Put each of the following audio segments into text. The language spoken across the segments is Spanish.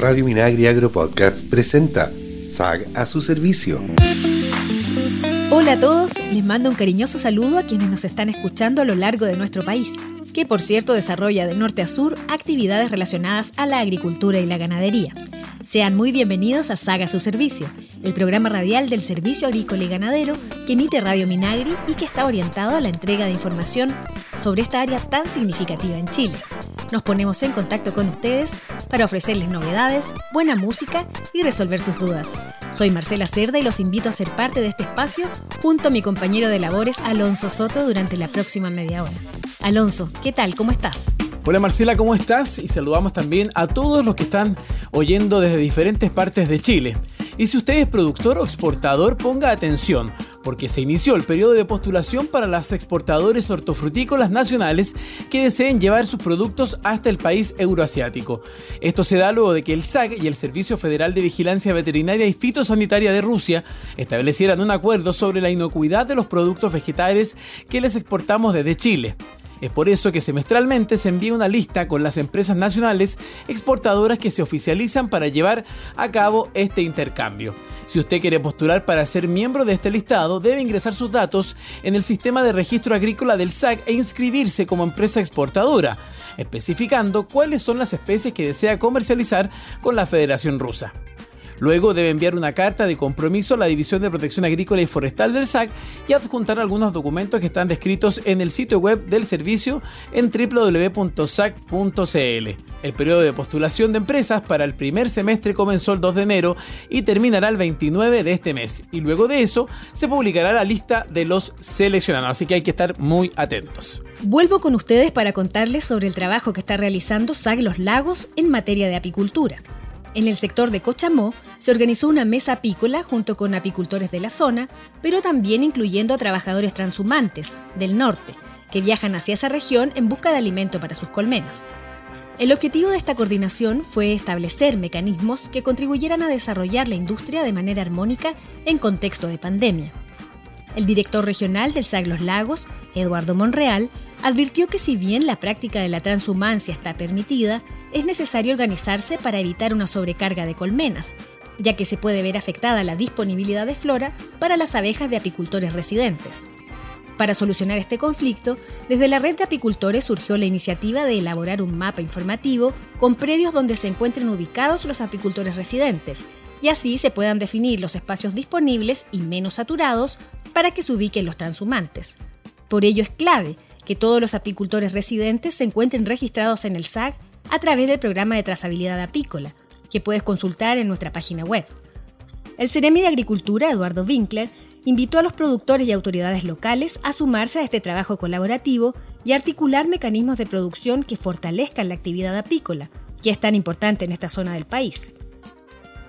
Radio Minagri Agro Podcast presenta SAG a su servicio. Hola a todos, les mando un cariñoso saludo a quienes nos están escuchando a lo largo de nuestro país, que por cierto desarrolla de norte a sur actividades relacionadas a la agricultura y la ganadería. Sean muy bienvenidos a Saga Su Servicio, el programa radial del Servicio Agrícola y Ganadero que emite Radio Minagri y que está orientado a la entrega de información sobre esta área tan significativa en Chile. Nos ponemos en contacto con ustedes para ofrecerles novedades, buena música y resolver sus dudas. Soy Marcela Cerda y los invito a ser parte de este espacio junto a mi compañero de labores Alonso Soto durante la próxima media hora. Alonso, ¿qué tal? ¿Cómo estás? Hola Marcela, ¿cómo estás? Y saludamos también a todos los que están oyendo desde diferentes partes de Chile. Y si usted es productor o exportador, ponga atención, porque se inició el periodo de postulación para las exportadores hortofrutícolas nacionales que deseen llevar sus productos hasta el país euroasiático. Esto se da luego de que el SAG y el Servicio Federal de Vigilancia Veterinaria y Fitosanitaria de Rusia establecieran un acuerdo sobre la inocuidad de los productos vegetales que les exportamos desde Chile. Es por eso que semestralmente se envía una lista con las empresas nacionales exportadoras que se oficializan para llevar a cabo este intercambio. Si usted quiere postular para ser miembro de este listado, debe ingresar sus datos en el sistema de registro agrícola del SAC e inscribirse como empresa exportadora, especificando cuáles son las especies que desea comercializar con la Federación Rusa. Luego debe enviar una carta de compromiso a la División de Protección Agrícola y Forestal del SAC y adjuntar algunos documentos que están descritos en el sitio web del servicio en www.sac.cl. El periodo de postulación de empresas para el primer semestre comenzó el 2 de enero y terminará el 29 de este mes. Y luego de eso se publicará la lista de los seleccionados, así que hay que estar muy atentos. Vuelvo con ustedes para contarles sobre el trabajo que está realizando SAC Los Lagos en materia de apicultura. En el sector de Cochamó se organizó una mesa apícola junto con apicultores de la zona, pero también incluyendo a trabajadores transhumantes del norte, que viajan hacia esa región en busca de alimento para sus colmenas. El objetivo de esta coordinación fue establecer mecanismos que contribuyeran a desarrollar la industria de manera armónica en contexto de pandemia. El director regional del SAG Los Lagos, Eduardo Monreal, advirtió que si bien la práctica de la transhumancia está permitida, es necesario organizarse para evitar una sobrecarga de colmenas, ya que se puede ver afectada la disponibilidad de flora para las abejas de apicultores residentes. Para solucionar este conflicto, desde la red de apicultores surgió la iniciativa de elaborar un mapa informativo con predios donde se encuentren ubicados los apicultores residentes, y así se puedan definir los espacios disponibles y menos saturados para que se ubiquen los transhumantes. Por ello es clave que todos los apicultores residentes se encuentren registrados en el SAG a través del programa de trazabilidad apícola, que puedes consultar en nuestra página web. El Ceremi de Agricultura, Eduardo Winkler, invitó a los productores y autoridades locales a sumarse a este trabajo colaborativo y articular mecanismos de producción que fortalezcan la actividad apícola, que es tan importante en esta zona del país.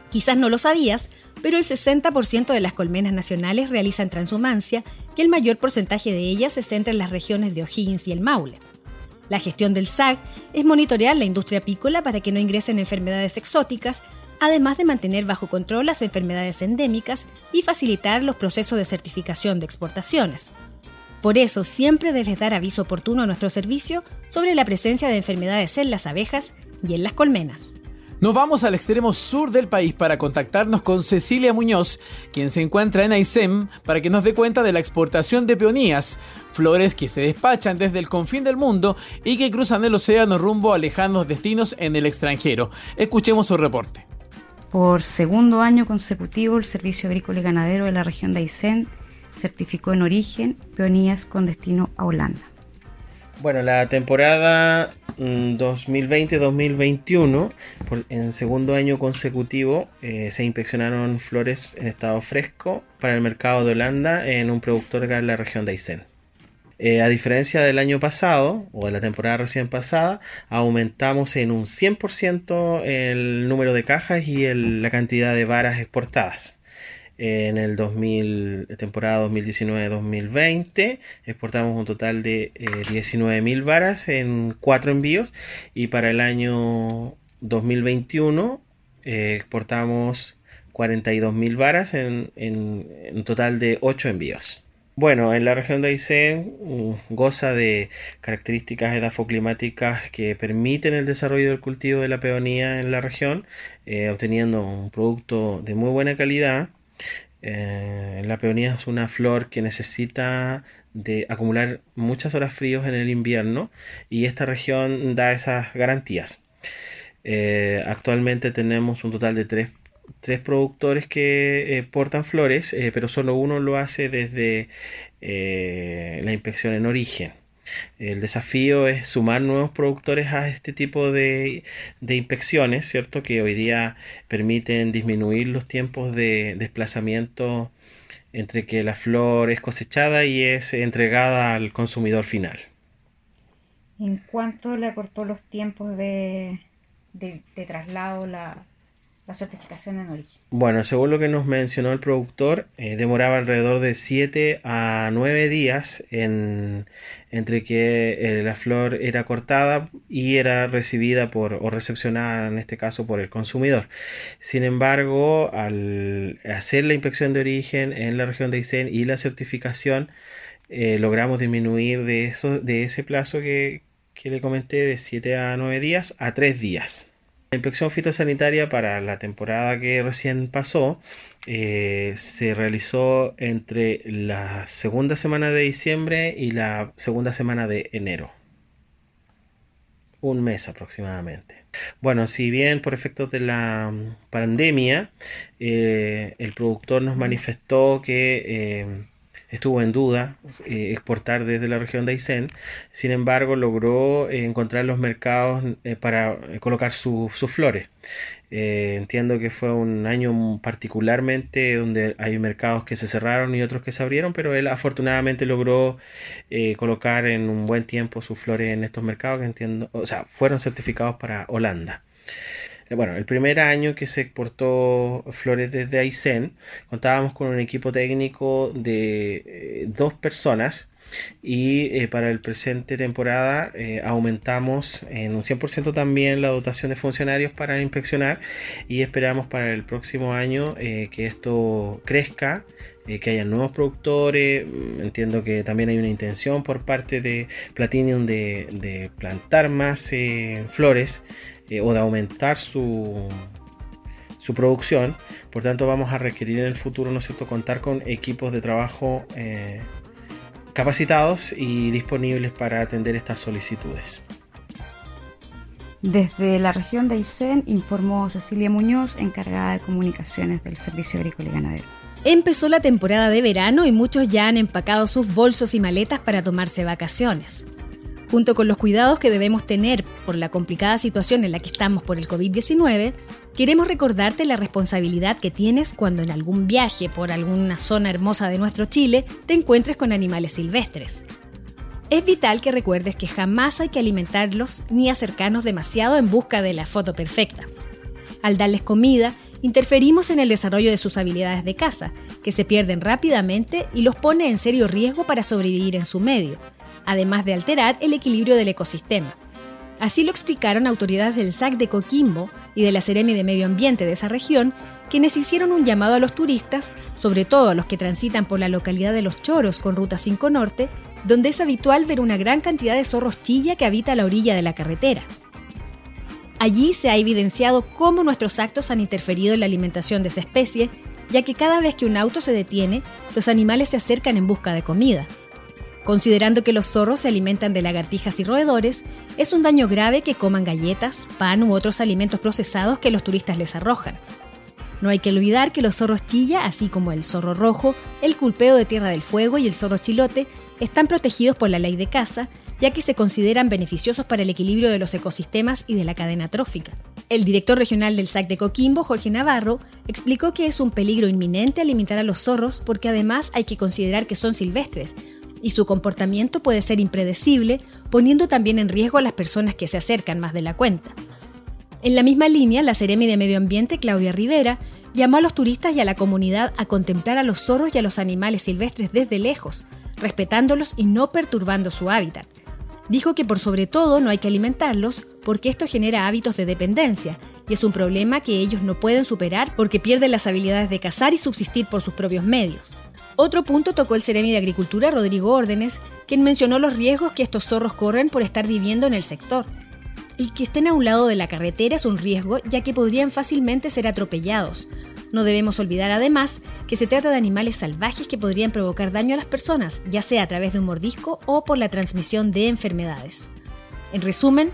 Quizás no lo sabías, pero el 60% de las colmenas nacionales realizan transhumancia y el mayor porcentaje de ellas se centra en las regiones de O'Higgins y el Maule. La gestión del SAG es monitorear la industria apícola para que no ingresen enfermedades exóticas, además de mantener bajo control las enfermedades endémicas y facilitar los procesos de certificación de exportaciones. Por eso siempre debes dar aviso oportuno a nuestro servicio sobre la presencia de enfermedades en las abejas y en las colmenas. Nos vamos al extremo sur del país para contactarnos con Cecilia Muñoz, quien se encuentra en Aysén, para que nos dé cuenta de la exportación de peonías, flores que se despachan desde el confín del mundo y que cruzan el océano rumbo a lejanos destinos en el extranjero. Escuchemos su reporte. Por segundo año consecutivo, el Servicio Agrícola y Ganadero de la región de Aysén certificó en origen peonías con destino a Holanda. Bueno, la temporada 2020-2021, mm, en segundo año consecutivo, eh, se inspeccionaron flores en estado fresco para el mercado de Holanda en un productor de la región de Aysén. Eh, a diferencia del año pasado, o de la temporada recién pasada, aumentamos en un 100% el número de cajas y la cantidad de varas exportadas en el 2000, temporada 2019-2020 exportamos un total de eh, 19.000 varas en cuatro envíos y para el año 2021 eh, exportamos 42.000 varas en, un total de 8 envíos. Bueno, en la región de Aysén mm, goza de características edafoclimáticas que permiten el desarrollo del cultivo de la peonía en la región, eh, obteniendo un producto de muy buena calidad. Eh, la peonía es una flor que necesita de acumular muchas horas fríos en el invierno y esta región da esas garantías. Eh, actualmente tenemos un total de tres tres productores que eh, portan flores, pero solo uno lo hace desde la inspección en origen. El desafío es sumar nuevos productores a este tipo de, de, inspecciones, ¿cierto? Que hoy día permiten disminuir los tiempos de desplazamiento entre que la flor es cosechada y es entregada al consumidor final. ¿En cuánto le acortó los tiempos de, de, de traslado la, certificación en origen? Bueno, según lo que nos mencionó el productor, eh, demoraba alrededor de 7 a 9 días en, entre que eh, la flor era cortada y era recibida por o recepcionada en este caso por el consumidor. Sin embargo, al hacer la inspección de origen en la región de Aysén y la certificación, eh, logramos disminuir de, eso, de ese plazo que, que le comenté de 7 a 9 días a 3 días. La inspección fitosanitaria para la temporada que recién pasó eh, se realizó entre la segunda semana de diciembre y la segunda semana de enero. Un mes aproximadamente. Bueno, si bien por efectos de la pandemia, eh, el productor nos manifestó que eh, estuvo en duda eh, exportar desde la región de Aysén, sin embargo logró eh, encontrar los mercados eh, para colocar sus flores. entiendo que fue un año particularmente donde hay mercados que se cerraron y otros que se abrieron, pero él afortunadamente logró colocar en un buen tiempo sus flores en estos mercados que entiendo, o sea, fueron certificados para Holanda. Eh, bueno, el primer año que se exportó flores desde Aysén, contábamos con un equipo técnico de eh, dos personas y eh, para el presente temporada aumentamos en un 100% también la dotación de funcionarios para inspeccionar y esperamos para el próximo año que esto crezca que haya nuevos productores. Mm, entiendo que también hay una intención por parte de Platinum de, de plantar más flores eh, o de aumentar su, su producción. Por tanto, vamos a requerir en el futuro, ¿no es cierto?, contar con equipos de trabajo eh, capacitados y disponibles para atender estas solicitudes. Desde la región de Aysén informó Cecilia Muñoz, encargada de comunicaciones del Servicio Agrícola y Ganadero. Empezó la temporada de verano y muchos ya han empacado sus bolsos y maletas para tomarse vacaciones. Junto con los cuidados que debemos tener por la complicada situación en la que estamos por el COVID-19, queremos recordarte la responsabilidad que tienes cuando en algún viaje por alguna zona hermosa de nuestro Chile te encuentres con animales silvestres. Es vital que recuerdes que jamás hay que alimentarlos ni acercarnos demasiado en busca de la foto perfecta. Al darles comida, interferimos en el desarrollo de sus habilidades de caza, que se pierden rápidamente y los pone en serio riesgo para sobrevivir en su medio, además de alterar el equilibrio del ecosistema. Así lo explicaron autoridades del SAC de Coquimbo y de la Ceremi de Medio Ambiente de esa región, quienes hicieron un llamado a los turistas, sobre todo a los que transitan por la localidad de Los Choros con Ruta 5 Norte, donde es habitual ver una gran cantidad de zorros chilla que habita la orilla de la carretera. Allí se ha evidenciado cómo nuestros actos han interferido en la alimentación de esa especie, ya que cada vez que un auto se detiene, los animales se acercan en busca de comida. Considerando que los zorros se alimentan de lagartijas y roedores, es un daño grave que coman galletas, pan u otros alimentos procesados que los turistas les arrojan. No hay que olvidar que los zorros chilla, así como el zorro rojo, el culpeo de Tierra del Fuego y el zorro chilote, están protegidos por la ley de caza, ya que se consideran beneficiosos para el equilibrio de los ecosistemas y de la cadena trófica. El director regional del SAC de Coquimbo, Jorge Navarro, explicó que es un peligro inminente alimentar a los zorros porque además hay que considerar que son silvestres, y su comportamiento puede ser impredecible, poniendo también en riesgo a las personas que se acercan más de la cuenta. En la misma línea, la Seremi de Medio Ambiente, Claudia Rivera, llamó a los turistas y a la comunidad a contemplar a los zorros y a los animales silvestres desde lejos, respetándolos y no perturbando su hábitat. Dijo que por sobre todo no hay que alimentarlos porque esto genera hábitos de dependencia y es un problema que ellos no pueden superar porque pierden las habilidades de cazar y subsistir por sus propios medios. Otro punto tocó el Ceremi de Agricultura, Rodrigo Órdenes, quien mencionó los riesgos que estos zorros corren por estar viviendo en el sector. El que estén a un lado de la carretera es un riesgo ya que podrían fácilmente ser atropellados. No debemos olvidar además que se trata de animales salvajes que podrían provocar daño a las personas, ya sea a través de un mordisco o por la transmisión de enfermedades. En resumen,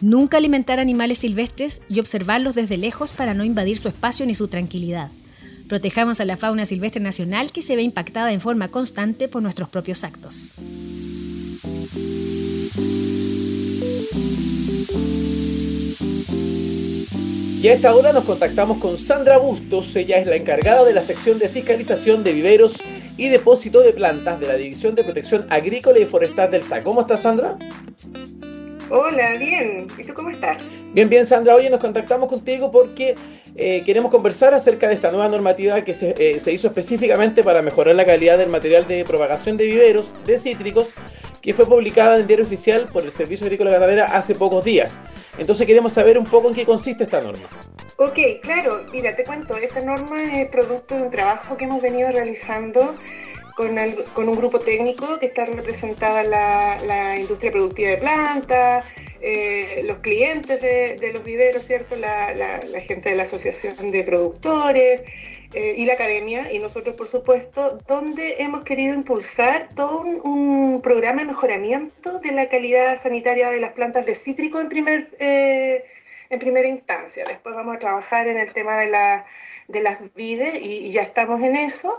nunca alimentar animales silvestres y observarlos desde lejos para no invadir su espacio ni su tranquilidad. Protejamos a la fauna silvestre nacional que se ve impactada en forma constante por nuestros propios actos. Y a esta hora nos contactamos con Sandra Bustos, ella es la encargada de la sección de fiscalización de viveros y depósito de plantas de la División de Protección Agrícola y Forestal del SA. ¿Cómo estás, Sandra? Hola, bien. ¿Y tú cómo estás? Bien, bien, Sandra. Hoy nos contactamos contigo porque eh, queremos conversar acerca de esta nueva normativa que eh, se, hizo específicamente para mejorar la calidad del material de propagación de viveros de cítricos que fue publicada en el Diario Oficial por el Servicio Agrícola Ganadera hace pocos días. Entonces queremos saber un poco en qué consiste esta norma. Ok, claro. Mira, te cuento, esta norma es producto de un trabajo que hemos venido realizando con, un grupo técnico que está representada la, la industria productiva de plantas, eh, los clientes de, los viveros, ¿cierto? La, gente de la asociación de productores eh, y la academia, y nosotros, por supuesto, donde hemos querido impulsar todo un, programa de mejoramiento de la calidad sanitaria de las plantas de cítrico en, primer, eh, en primera instancia. Después vamos a trabajar en el tema de, la, de las vides y ya estamos en eso.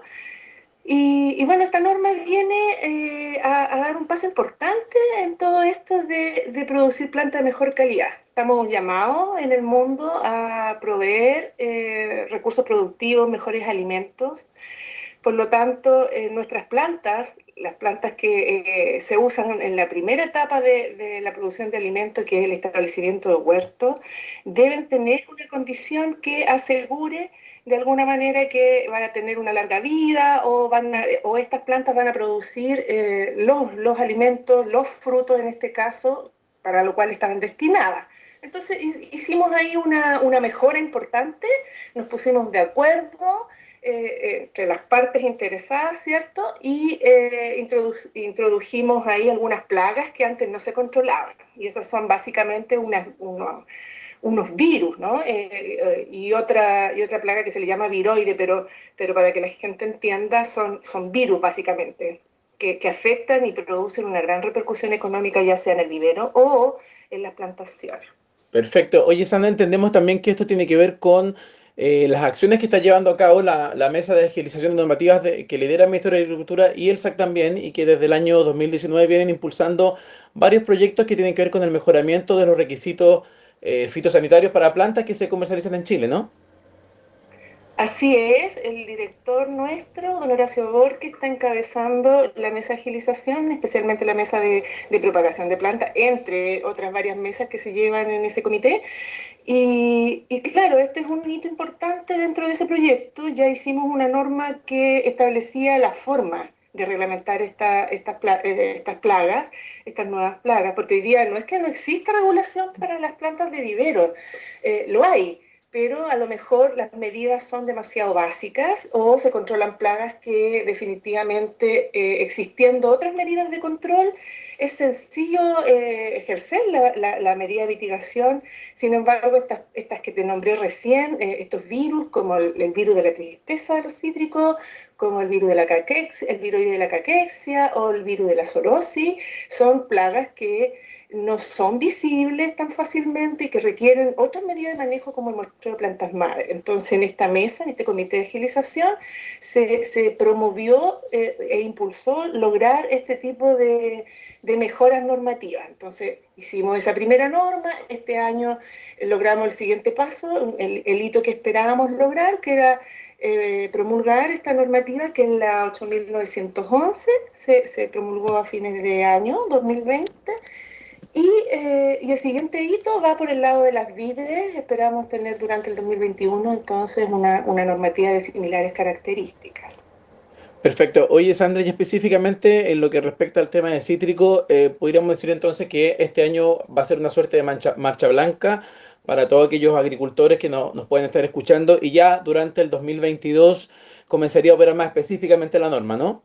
Y, bueno, esta norma viene eh, a, dar un paso importante en todo esto de, producir plantas de mejor calidad. Estamos llamados en el mundo a proveer eh, recursos productivos, mejores alimentos. Por lo tanto, eh, nuestras plantas, las plantas que se usan en la primera etapa de, de, la producción de alimentos, que es el establecimiento de huertos, deben tener una condición que asegure de alguna manera que van a tener una larga vida o, van o estas plantas van a producir eh, los, los alimentos, los frutos en este caso, para lo cual estaban destinadas. Entonces hicimos ahí una, una, mejora importante, nos pusimos de acuerdo eh, entre las partes interesadas, ¿cierto? Y eh, introdujimos ahí algunas plagas que antes no se controlaban. Y esas son básicamente unas, unos virus, ¿no? Eh, eh, y, otra, y otra plaga que se le llama viroide, pero, pero para que la gente entienda, son, son virus básicamente, que, que afectan y producen una gran repercusión económica, ya sea en el vivero o en las plantaciones. Perfecto. Oye, Sandra, entendemos también que esto tiene que ver con eh, las acciones que está llevando a cabo la, la Mesa de Agilización Normativas de, que lidera el Ministerio de Agricultura y el SAC también, y que desde el año 2019 vienen impulsando varios proyectos que tienen que ver con el mejoramiento de los requisitos eh, fitosanitarios para plantas que se comercializan en Chile, ¿no? Así es, el director nuestro, don Horacio Borque, está encabezando la mesa de agilización, especialmente la mesa de, propagación de plantas, entre otras varias mesas que se llevan en ese comité. Y, y, claro, este es un hito importante dentro de ese proyecto. Ya hicimos una norma que establecía la forma de reglamentar esta, estas, eh, estas plagas, estas nuevas plagas, porque hoy día no es que no exista regulación para las plantas de vivero, eh, lo hay, pero a lo mejor las medidas son demasiado básicas o se controlan plagas que definitivamente eh, existiendo otras medidas de control es sencillo ejercer la, medida de mitigación. Sin embargo, estas, que te nombré recién, estos virus como el, el, virus de la tristeza de los cítricos, como el virus de la caquexia, el virus de la caquexia o el virus de la zoonosis, son plagas que no son visibles tan fácilmente y que requieren otras medidas de manejo como el muestreo de plantas madre. Entonces, en esta mesa, en este comité de agilización, se, se promovió eh, e impulsó lograr este tipo de, de mejoras normativas. Entonces, hicimos esa primera norma, este año logramos el siguiente paso, el, el hito que esperábamos lograr, que era eh, promulgar esta normativa que es la 8911, se, se promulgó a fines de año 2020. Y, eh, y, el siguiente hito va por el lado de las vides, esperamos tener durante el 2021 entonces una, una normativa de similares características. Perfecto. Oye, Sandra, y específicamente en lo que respecta al tema de cítrico, eh, podríamos decir entonces que este año va a ser una suerte de marcha blanca para todos aquellos agricultores que no, nos pueden estar escuchando y ya durante el 2022 comenzaría a operar más específicamente la norma, ¿no?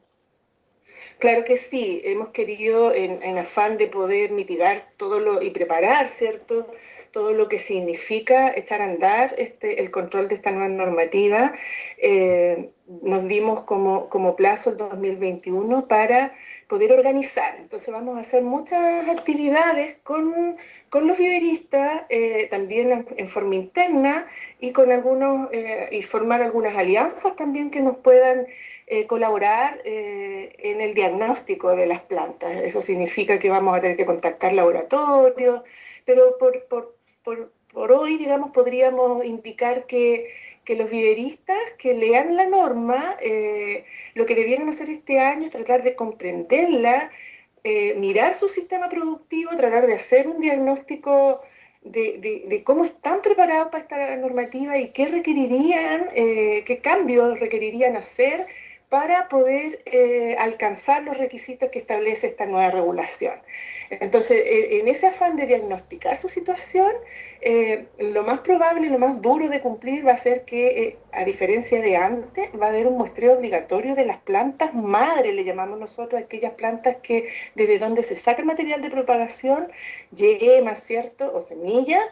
Claro que sí, hemos querido en, afán de poder mitigar todo lo y preparar, ¿cierto? Todo lo que significa echar a andar este, el control de esta nueva normativa, eh, nos dimos como plazo el 2021 para poder organizar. Entonces vamos a hacer muchas actividades con, los viveristas, eh, también en, forma interna y con algunos, eh, y formar algunas alianzas también que nos puedan eh, colaborar en el diagnóstico de las plantas. Eso significa que vamos a tener que contactar laboratorios, pero por, por, por, por hoy, digamos, podríamos indicar que que los viveristas que lean la norma, eh, lo que debieran hacer este año es tratar de comprenderla, eh, mirar su sistema productivo, tratar de hacer un diagnóstico de, cómo están preparados para esta normativa y qué requerirían, eh, qué cambios requerirían hacer para poder alcanzar los requisitos que establece esta nueva regulación. Entonces, eh, en ese afán de diagnosticar su situación, eh, lo más probable, lo más duro de cumplir va a ser que, eh, a diferencia de antes, va a haber un muestreo obligatorio de las plantas madre, le llamamos nosotros, aquellas plantas que desde donde se saca el material de propagación, más ¿cierto? O semillas,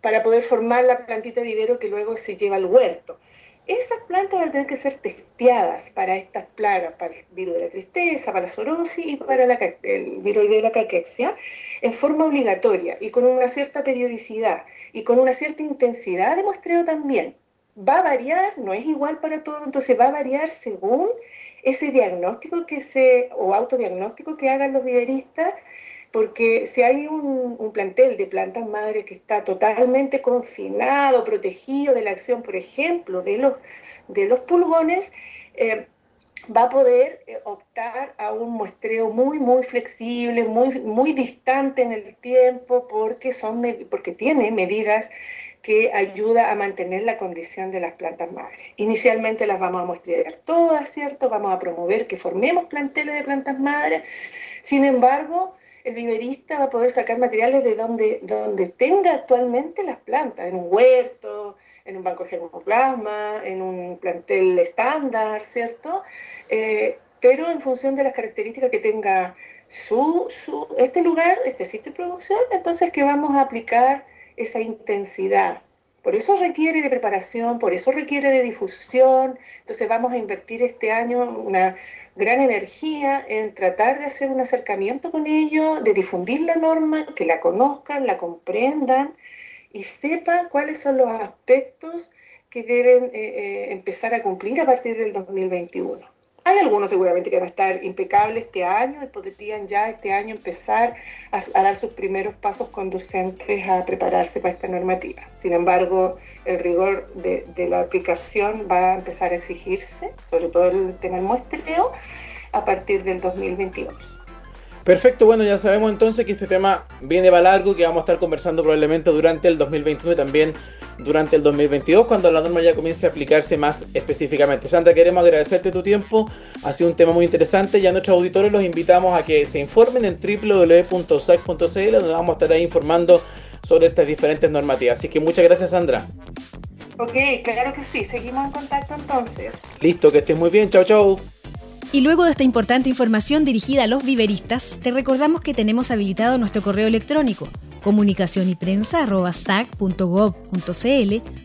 para poder formar la plantita de vivero que luego se lleva al huerto. Esas plantas van a tener que ser testeadas para estas plagas, para el virus de la tristeza, para la zorosis y para el virus de la caquexia, en forma obligatoria y con una cierta periodicidad y con una cierta intensidad de muestreo también. Va a variar, no es igual para todo, entonces va a variar según ese diagnóstico que se, o autodiagnóstico que hagan los viveristas porque si hay un, plantel de plantas madres que está totalmente confinado, protegido de la acción, por ejemplo, de los, de los pulgones, eh, va a poder eh, optar a un muestreo muy, muy flexible, muy, muy distante en el tiempo, porque, son, porque tiene medidas que ayuda a mantener la condición de las plantas madres. Inicialmente las vamos a muestrear todas, ¿cierto? Vamos a promover que formemos planteles de plantas madres. Sin embargo, el viverista va a poder sacar materiales de donde, donde tenga actualmente las plantas, en un huerto, en un banco de germoplasma, en un plantel estándar, ¿cierto? Eh, pero en función de las características que tenga su, su, este lugar, este sitio de producción, entonces que vamos a aplicar esa intensidad. Por eso requiere de preparación, por eso requiere de difusión. Entonces vamos a invertir este año una, gran energía en tratar de hacer un acercamiento con ellos, de difundir la norma, que la conozcan, la comprendan y sepan cuáles son los aspectos que deben eh, eh, empezar a cumplir a partir del 2021. Hay algunos seguramente que van a estar impecables este año y podrían ya este año empezar a, dar sus primeros pasos conducentes a prepararse para esta normativa. Sin embargo, el rigor de, la aplicación va a empezar a exigirse, sobre todo el tema del muestreo, a partir del 2022. Perfecto, bueno, ya sabemos entonces que este tema viene para largo, que vamos a estar conversando probablemente durante el 2021 y también durante el 2022, cuando la norma ya comience a aplicarse más específicamente. Sandra, queremos agradecerte tu tiempo, ha sido un tema muy interesante y a nuestros auditores los invitamos a que se informen en www.sac.cl, donde vamos a estar ahí informando sobre estas diferentes normativas. Así que muchas gracias, Sandra. Ok, claro que sí, seguimos en contacto entonces. Listo, que estés muy bien, chao, chao. Y luego de esta importante información dirigida a los viveristas, te recordamos que tenemos habilitado nuestro correo electrónico comunicación y prensa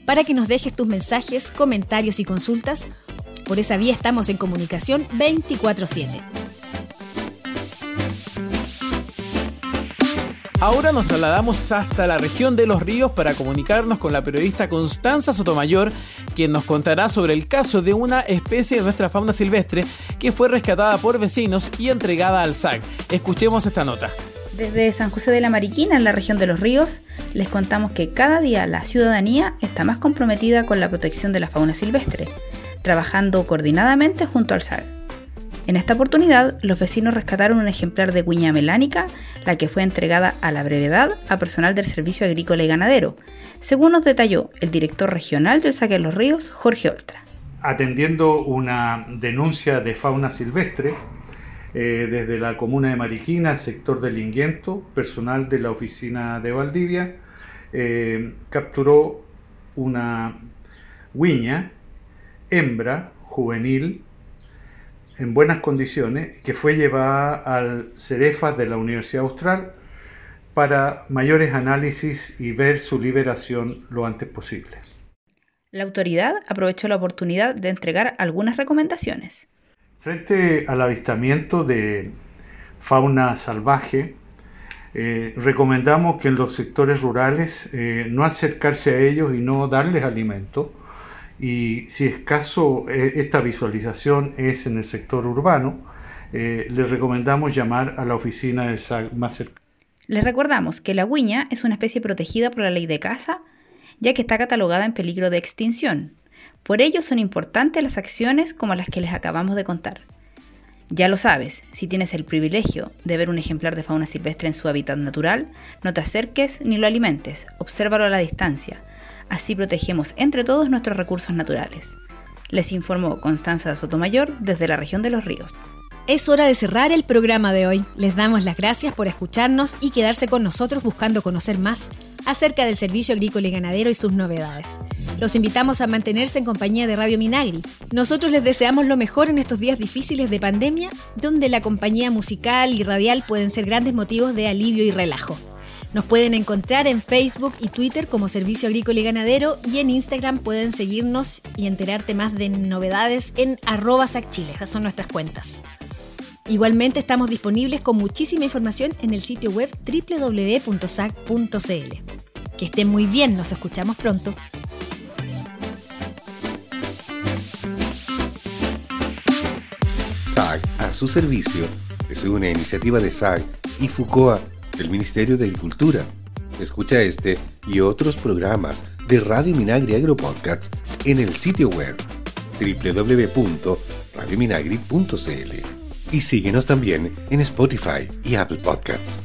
para que nos dejes tus mensajes, comentarios y consultas. Por esa vía estamos en comunicación 24/7. Ahora nos trasladamos hasta la región de Los Ríos para comunicarnos con la periodista Constanza Sotomayor, quien nos contará sobre el caso de una especie de nuestra fauna silvestre que fue rescatada por vecinos y entregada al SAC. Escuchemos esta nota. Desde San José de la Mariquina, en la región de Los Ríos, les contamos que cada día la ciudadanía está más comprometida con la protección de la fauna silvestre, trabajando coordinadamente junto al SAC. En esta oportunidad, los vecinos rescataron un ejemplar de guiña melánica, la que fue entregada a la brevedad a personal del Servicio Agrícola y Ganadero, según nos detalló el director regional del Saque de los Ríos, Jorge Oltra. Atendiendo una denuncia de fauna silvestre, eh, desde la comuna de Mariquina, sector del Linguiento, personal de la oficina de Valdivia, eh, capturó una guiña, hembra, juvenil, en buenas condiciones, que fue llevada al Cerefas de la Universidad Austral para mayores análisis y ver su liberación lo antes posible. La autoridad aprovechó la oportunidad de entregar algunas recomendaciones. Frente al avistamiento de fauna salvaje, eh, recomendamos que en los sectores rurales eh, no acercarse a ellos y no darles alimento. Y si es caso, eh, esta visualización es en el sector urbano, les recomendamos llamar a la oficina de SAG más cercana. Les recordamos que la guiña es una especie protegida por la ley de caza, ya que está catalogada en peligro de extinción. Por ello son importantes las acciones como las que les acabamos de contar. Ya lo sabes, si tienes el privilegio de ver un ejemplar de fauna silvestre en su hábitat natural, no te acerques ni lo alimentes, obsérvalo a la distancia. Así protegemos entre todos nuestros recursos naturales. Les informó Constanza Sotomayor desde la región de los ríos. Es hora de cerrar el programa de hoy. Les damos las gracias por escucharnos y quedarse con nosotros buscando conocer más acerca del servicio agrícola y ganadero y sus novedades. Los invitamos a mantenerse en compañía de Radio Minagri. Nosotros les deseamos lo mejor en estos días difíciles de pandemia, donde la compañía musical y radial pueden ser grandes motivos de alivio y relajo. Nos pueden encontrar en Facebook y Twitter como Servicio Agrícola y Ganadero y en Instagram pueden seguirnos y enterarte más de novedades en arroba sacchile. Esas son nuestras cuentas. Igualmente estamos disponibles con muchísima información en el sitio web www.sac.cl. Que estén muy bien, nos escuchamos pronto. SAG a su servicio es una iniciativa de SAG y FUCOA del Ministerio de Agricultura. Escucha este y otros programas de Radio Minagri Agropodcasts en el sitio web www.radiominagri.cl y síguenos también en Spotify y Apple Podcasts.